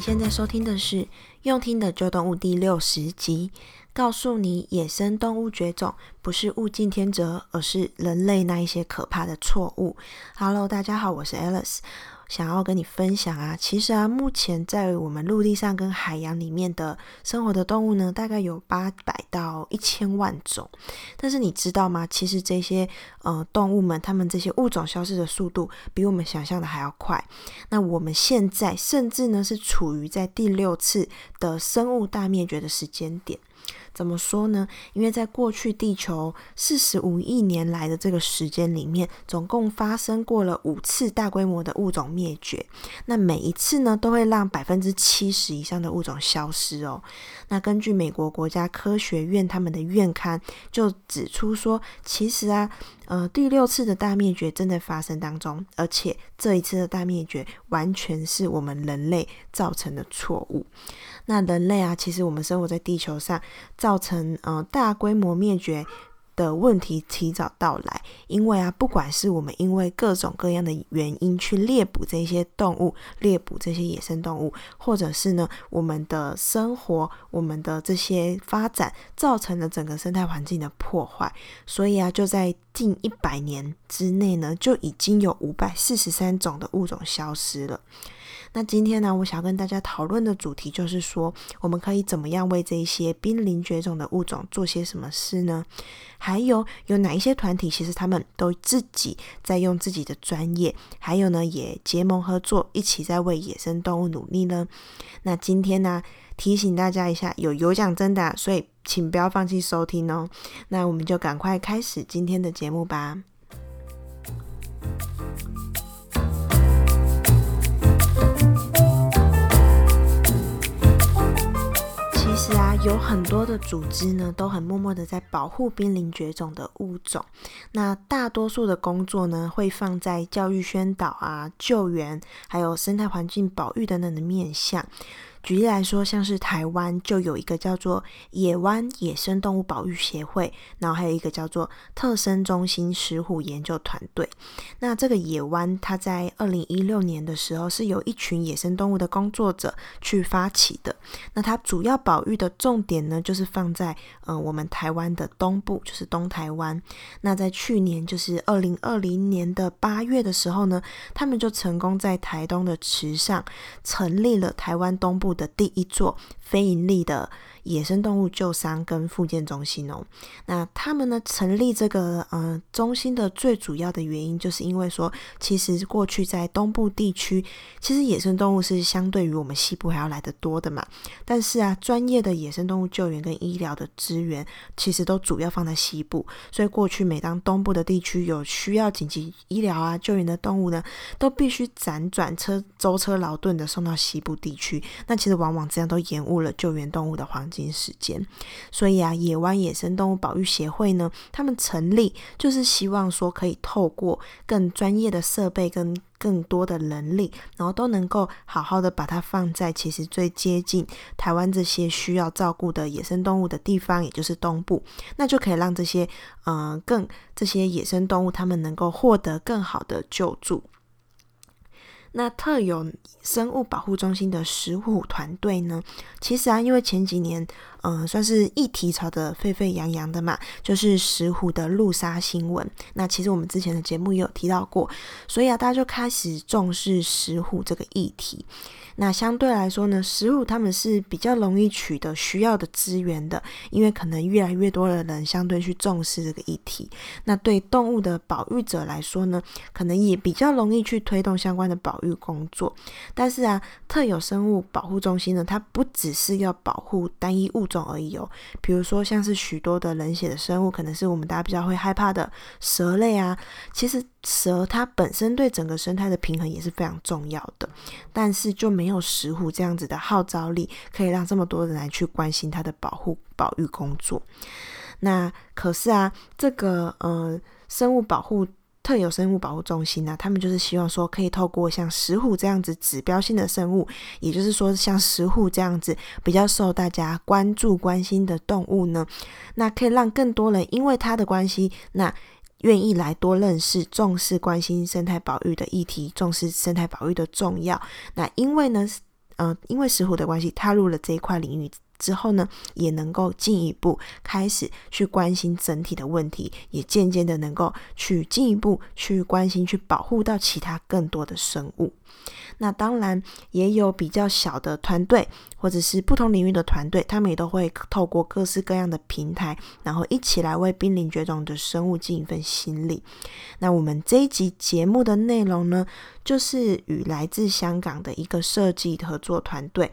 你现在收听的是《用听的旧动物》第六十集，告诉你野生动物绝种不是物竞天择，而是人类那一些可怕的错误。Hello，大家好，我是 Alice。想要跟你分享啊，其实啊，目前在我们陆地上跟海洋里面的生活的动物呢，大概有八百到一千万种。但是你知道吗？其实这些呃动物们，它们这些物种消失的速度比我们想象的还要快。那我们现在甚至呢是处于在第六次的生物大灭绝的时间点。怎么说呢？因为在过去地球四十五亿年来的这个时间里面，总共发生过了五次大规模的物种灭绝。那每一次呢，都会让百分之七十以上的物种消失哦。那根据美国国家科学院他们的院刊就指出说，其实啊，呃，第六次的大灭绝正在发生当中，而且这一次的大灭绝完全是我们人类造成的错误。那人类啊，其实我们生活在地球上，造成呃大规模灭绝的问题提早到来。因为啊，不管是我们因为各种各样的原因去猎捕这些动物，猎捕这些野生动物，或者是呢我们的生活、我们的这些发展，造成了整个生态环境的破坏。所以啊，就在近一百年之内呢，就已经有五百四十三种的物种消失了。那今天呢，我想要跟大家讨论的主题就是说，我们可以怎么样为这一些濒临绝种的物种做些什么事呢？还有有哪一些团体，其实他们都自己在用自己的专业，还有呢，也结盟合作，一起在为野生动物努力呢？那今天呢，提醒大家一下，有有奖征答，所以请不要放弃收听哦。那我们就赶快开始今天的节目吧。有很多的组织呢，都很默默的在保护濒临绝种的物种。那大多数的工作呢，会放在教育宣导啊、救援，还有生态环境保育等等的面向。举例来说，像是台湾就有一个叫做野湾野生动物保育协会，然后还有一个叫做特生中心石虎研究团队。那这个野湾，它在二零一六年的时候，是由一群野生动物的工作者去发起的。那它主要保育的重点呢，就是放在呃我们台湾的东部，就是东台湾。那在去年，就是二零二零年的八月的时候呢，他们就成功在台东的池上成立了台湾东部的第一座非营利的野生动物救伤跟复健中心哦，那他们呢成立这个呃中心的最主要的原因，就是因为说，其实过去在东部地区，其实野生动物是相对于我们西部还要来得多的嘛。但是啊，专业的野生动物救援跟医疗的资源，其实都主要放在西部。所以过去每当东部的地区有需要紧急医疗啊救援的动物呢，都必须辗转车舟车劳顿的送到西部地区。那其实往往这样都延误了救援动物的黄金时间，所以啊，野湾野生动物保育协会呢，他们成立就是希望说，可以透过更专业的设备跟更多的人力，然后都能够好好的把它放在其实最接近台湾这些需要照顾的野生动物的地方，也就是东部，那就可以让这些嗯、更这些野生动物他们能够获得更好的救助。那特有生物保护中心的石虎团队呢，其实啊，因为前几年，嗯、算是议题炒得沸沸扬扬的嘛，就是石虎的路杀新闻。那其实我们之前的节目也有提到过，所以啊，大家就开始重视石虎这个议题。那相对来说呢，食物他们是比较容易取得需要的资源的，因为可能越来越多的人相对去重视这个议题。那对动物的保育者来说呢，可能也比较容易去推动相关的保育工作。但是啊，特有生物保护中心呢，它不只是要保护单一物种而已哦。比如说像是许多的冷血的生物，可能是我们大家比较会害怕的蛇类啊，其实。蛇它本身对整个生态的平衡也是非常重要的，但是就没有石虎这样子的号召力，可以让这么多人来去关心它的保护保育工作。那可是啊，这个呃生物保护特有生物保护中心呢、他们就是希望说，可以透过像石虎这样子指标性的生物，也就是说像石虎这样子比较受大家关注关心的动物呢，那可以让更多人因为它的关系，那。愿意来多认识、重视、关心生态保育的议题，重视生态保育的重要。那因为呢，呃，因为石虎的关系，踏入了这一块领域之后呢，也能够进一步开始去关心整体的问题，也渐渐的能够去进一步去关心、去保护到其他更多的生物。那当然也有比较小的团队，或者是不同领域的团队，他们也都会透过各式各样的平台，然后一起来为濒临绝种的生物尽一份心力。那我们这一集节目的内容呢，就是与来自香港的一个设计合作团队。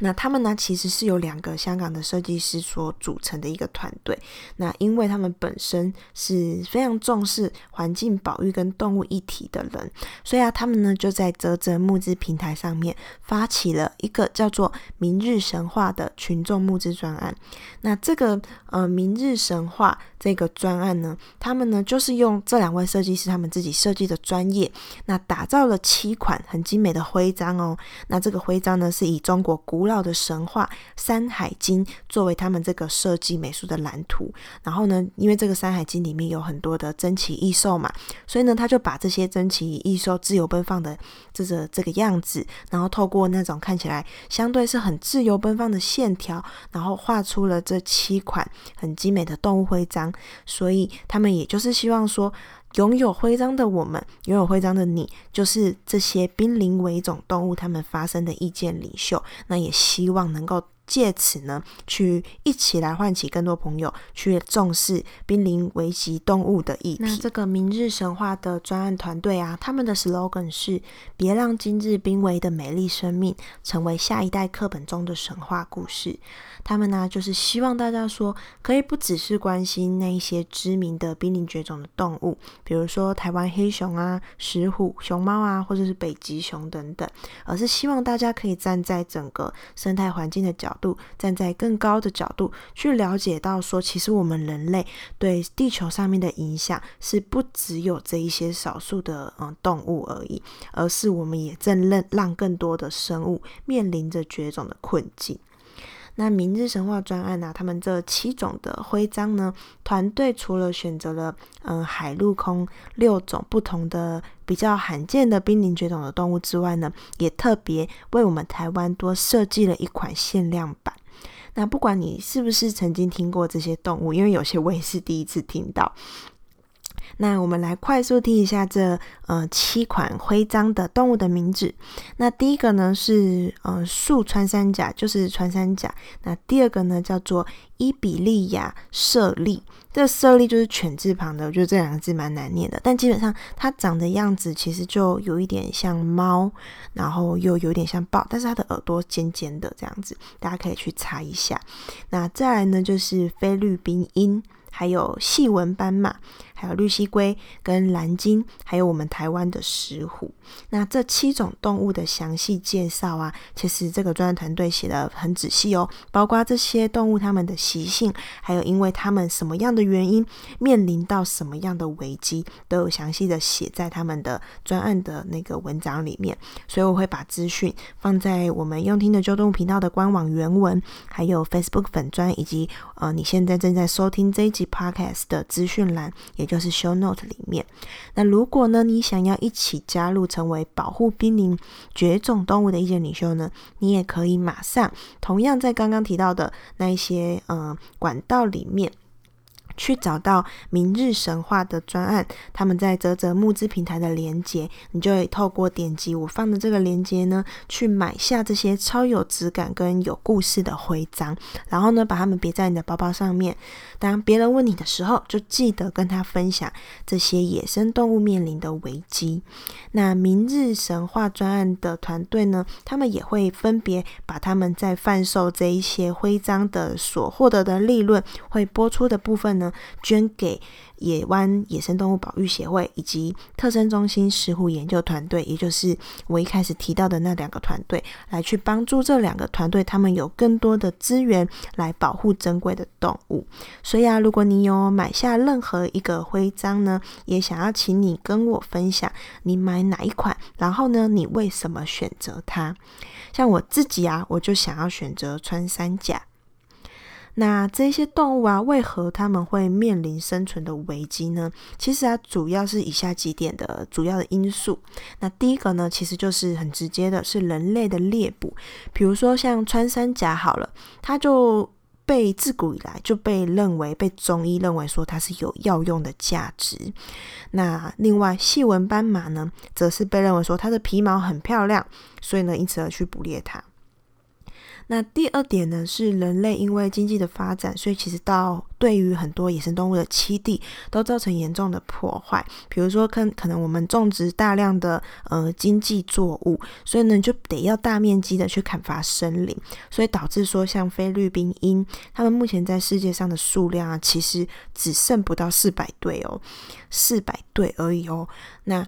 那他们呢，其实是由两个香港的设计师所组成的一个团队。那因为他们本身是非常重视环境保育跟动物议题的人，所以啊，他们呢就在泽泽募资平台上面发起了一个叫做“明日神话”的群众募资专案。那这个呃“明日神话”这个专案呢，他们呢就是用这两位设计师他们自己设计的专业，那打造了七款很精美的徽章哦。那这个徽章呢是以中国古老的神话《山海经》作为他们这个设计美术的蓝图，然后呢，因为这个《山海经》里面有很多的珍奇异兽嘛，所以呢，他就把这些珍奇异兽自由奔放的这个这个样子，然后透过那种看起来相对是很自由奔放的线条，然后画出了这七款很精美的动物徽章。所以他们也就是希望说，拥有徽章的我们，拥有徽章的你，就是这些濒临危种动物它们发生的意见领袖。那也希望能够。借此呢，去一起来唤起更多朋友去重视濒临危急动物的议题。那这个明日神话的专案团队啊，他们的 slogan 是“别让今日濒危的美丽生命成为下一代课本中的神话故事”。他们呢，就是希望大家说，可以不只是关心那一些知名的濒临绝种的动物，比如说台湾黑熊啊、石虎、熊猫啊，或者是北极熊等等，而是希望大家可以站在整个生态环境的角度。站在更高的角度去了解到说，其实我们人类对地球上面的影响是不只有这一些少数的嗯动物而已，而是我们也正让让更多的生物面临着绝种的困境。那明日神话专案呢、他们这七种的徽章呢？团队除了选择了嗯海陆空六种不同的比较罕见的濒临绝种的动物之外呢，也特别为我们台湾多设计了一款限量版。那不管你是不是曾经听过这些动物，因为有些我也是第一次听到。那我们来快速听一下这呃七款徽章的动物的名字。那第一个呢是呃树穿山甲，就是穿山甲。那第二个呢叫做伊比利亚舍利，这舍利就是犬字旁的，我觉得这两个字蛮难念的。但基本上它长的样子其实就有一点像猫，然后又有点像豹，但是它的耳朵尖尖的这样子，大家可以去查一下。那再来呢就是菲律宾鹰。还有细纹斑马，还有绿蠵龟跟蓝鲸，还有我们台湾的石虎。那这七种动物的详细介绍啊，其实这个专案团队写的很仔细哦，包括这些动物它们的习性，还有因为它们什么样的原因面临到什么样的危机，都有详细的写在他们的专案的那个文章里面。所以我会把资讯放在我们用听的就动物频道的官网原文，还有 Facebook 粉专，以及呃你现在正在收听这一集。Podcast 的资讯栏，也就是 Show Note 里面。那如果呢，你想要一起加入成为保护濒临绝种动物的意见领袖呢，你也可以马上同样在刚刚提到的那一些呃管道里面。去找到明日神话的专案，他们在泽泽募资平台的连接，你就会透过点击我放的这个连接呢，去买下这些超有质感跟有故事的徽章，然后呢，把它们别在你的包包上面。当别人问你的时候，就记得跟他分享这些野生动物面临的危机。那明日神话专案的团队呢，他们也会分别把他们在贩售这一些徽章的所获得的利润，会拨出的部分呢，捐给野湾野生动物保育协会以及特生中心石虎研究团队，也就是我一开始提到的那两个团队，来去帮助这两个团队，他们有更多的资源来保护珍贵的动物。所以啊，如果你有买下任何一个徽章呢，也想要请你跟我分享你买哪一款，然后呢，你为什么选择它？像我自己啊，我就想要选择穿山甲。那这些动物啊，为何他们会面临生存的危机呢？其实啊，主要是以下几点的主要的因素。那第一个呢，其实就是很直接的，是人类的猎捕。比如说像穿山甲好了，它就被自古以来就被认为被中医认为说它是有药用的价值。那另外细纹斑马呢，则是被认为说它的皮毛很漂亮，所以呢，因此而去捕猎它。那第二点呢，是人类因为经济的发展，所以其实到对于很多野生动物的栖地都造成严重的破坏。比如说，可可能我们种植大量的呃经济作物，所以呢就得要大面积的去砍伐森林，所以导致说像菲律宾鹰，它们目前在世界上的数量啊，其实只剩不到四百对哦，四百对而已哦。那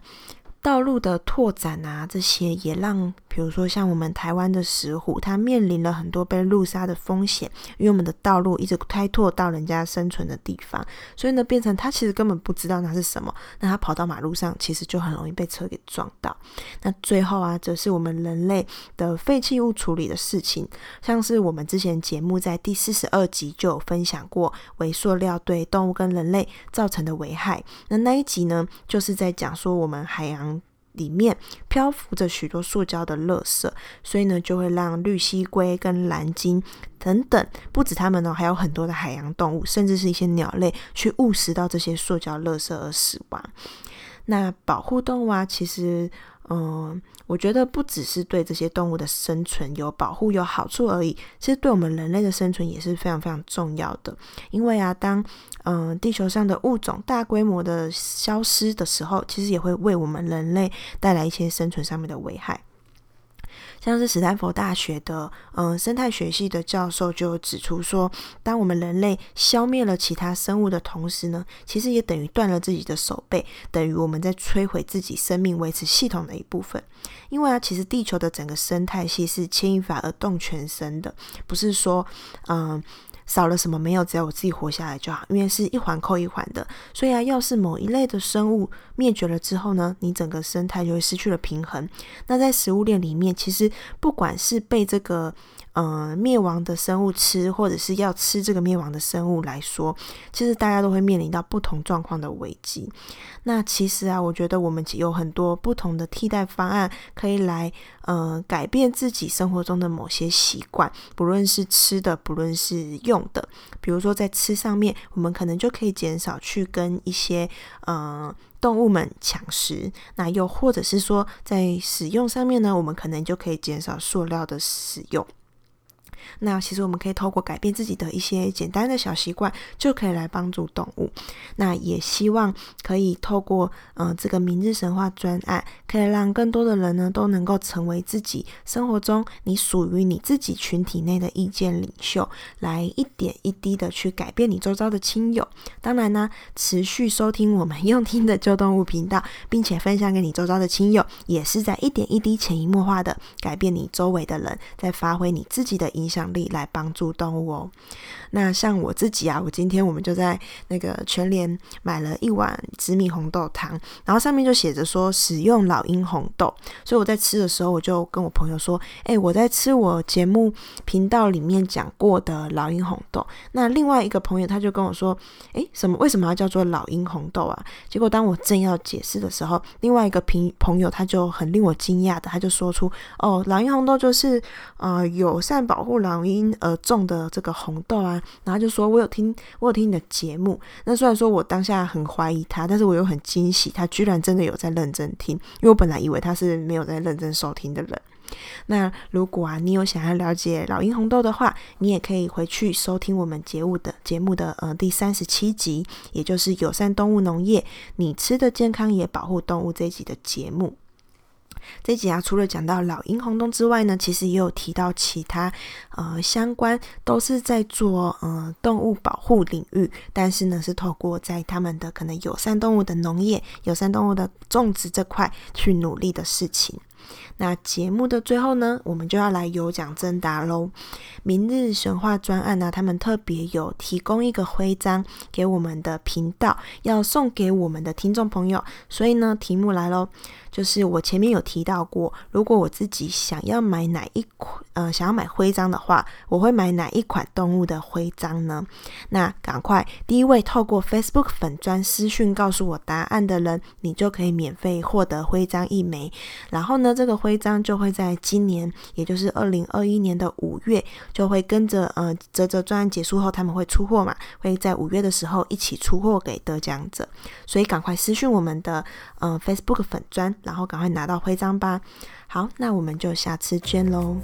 道路的拓展啊，这些也让，比如说像我们台湾的石虎，它面临了很多被路杀的风险，因为我们的道路一直开拓到人家生存的地方，所以呢，变成它其实根本不知道那是什么，那它跑到马路上，其实就很容易被车给撞到。那最后啊，则是我们人类的废弃物处理的事情，像是我们之前节目在第四十二集就有分享过，微塑料对动物跟人类造成的危害。那那一集呢，就是在讲说我们海洋。里面漂浮着许多塑胶的垃圾，所以呢，就会让绿蜥龟跟蓝鲸等等，不止它们呢，还有很多的海洋动物，甚至是一些鸟类，去误食到这些塑胶垃圾而死亡。那保护动物啊，其实。嗯，我觉得不只是对这些动物的生存有保护有好处而已，其实对我们人类的生存也是非常非常重要的。因为啊，当嗯地球上的物种大规模的消失的时候，其实也会为我们人类带来一些生存上面的危害。像是斯坦福大学的嗯生态学系的教授就指出说，当我们人类消灭了其他生物的同时呢，其实也等于断了自己的手背，等于我们在摧毁自己生命维持系统的一部分。因为啊，其实地球的整个生态系是牵一发而动全身的，不是说嗯。少了什么没有，只要我自己活下来就好，因为是一环扣一环的。所以啊，要是某一类的生物灭绝了之后呢，你整个生态就会失去了平衡。那在食物链里面，其实不管是被这个。呃，灭亡的生物吃，或者是要吃这个灭亡的生物来说，其实大家都会面临到不同状况的危机。那其实啊，我觉得我们有很多不同的替代方案，可以来呃改变自己生活中的某些习惯，不论是吃的，不论是用的。比如说在吃上面，我们可能就可以减少去跟一些呃动物们抢食。那又或者是说在使用上面呢，我们可能就可以减少塑料的使用。那其实我们可以透过改变自己的一些简单的小习惯，就可以来帮助动物。那也希望可以透过嗯、这个明日神话专案，可以让更多的人呢都能够成为自己生活中你属于你自己群体内的意见领袖，来一点一滴的去改变你周遭的亲友。当然呢，持续收听我们 用听的旧动物频道，并且分享给你周遭的亲友，也是在一点一滴潜移默化的改变你周围的人，在发挥你自己的影响力来帮助动物哦。那像我自己啊，我今天我们就在那个全联买了一碗紫米红豆汤，然后上面就写着说使用老鹰红豆，所以我在吃的时候，我就跟我朋友说：“哎，我在吃我节目频道里面讲过的老鹰红豆。”那另外一个朋友他就跟我说：“哎，什么？为什么要叫做老鹰红豆啊？”结果当我正要解释的时候，另外一个朋朋友他就很令我惊讶的，他就说出：“哦，老鹰红豆就是呃友善保护老鹰而种的这个红豆啊。”然后就说：“我有听，我有听你的节目。”那虽然说我当下很怀疑他，但是我又很惊喜，他居然真的有在认真听。因为我本来以为他是没有在认真收听的人。那如果啊，你有想要了解老鹰红豆的话，你也可以回去收听我们节目的节目的呃第三十七集，也就是友善动物农业，你吃的健康也保护动物这一集的节目。这集啊，除了讲到老鹰红洞之外呢，其实也有提到其他呃相关都是在做呃动物保护领域，但是呢是透过在他们的可能友善动物的农业、友善动物的种植这块去努力的事情。那节目的最后呢，我们就要来有奖征答喽。明日神话专案呢，他们特别有提供一个徽章给我们的频道，要送给我们的听众朋友。所以呢，题目来喽。就是我前面有提到过，如果我自己想要买哪一款，呃，想要买徽章的话，我会买哪一款动物的徽章呢？那赶快，第一位透过 Facebook 粉专私讯告诉我答案的人，你就可以免费获得徽章一枚。然后呢，这个徽章就会在今年，也就是二零二一年的五月，就会跟着呃泽泽专案结束后，他们会出货嘛，会在五月的时候一起出货给得奖者。所以赶快私讯我们的呃 Facebook 粉砖。然后赶快拿到徽章吧！好，那我们就下次见喽。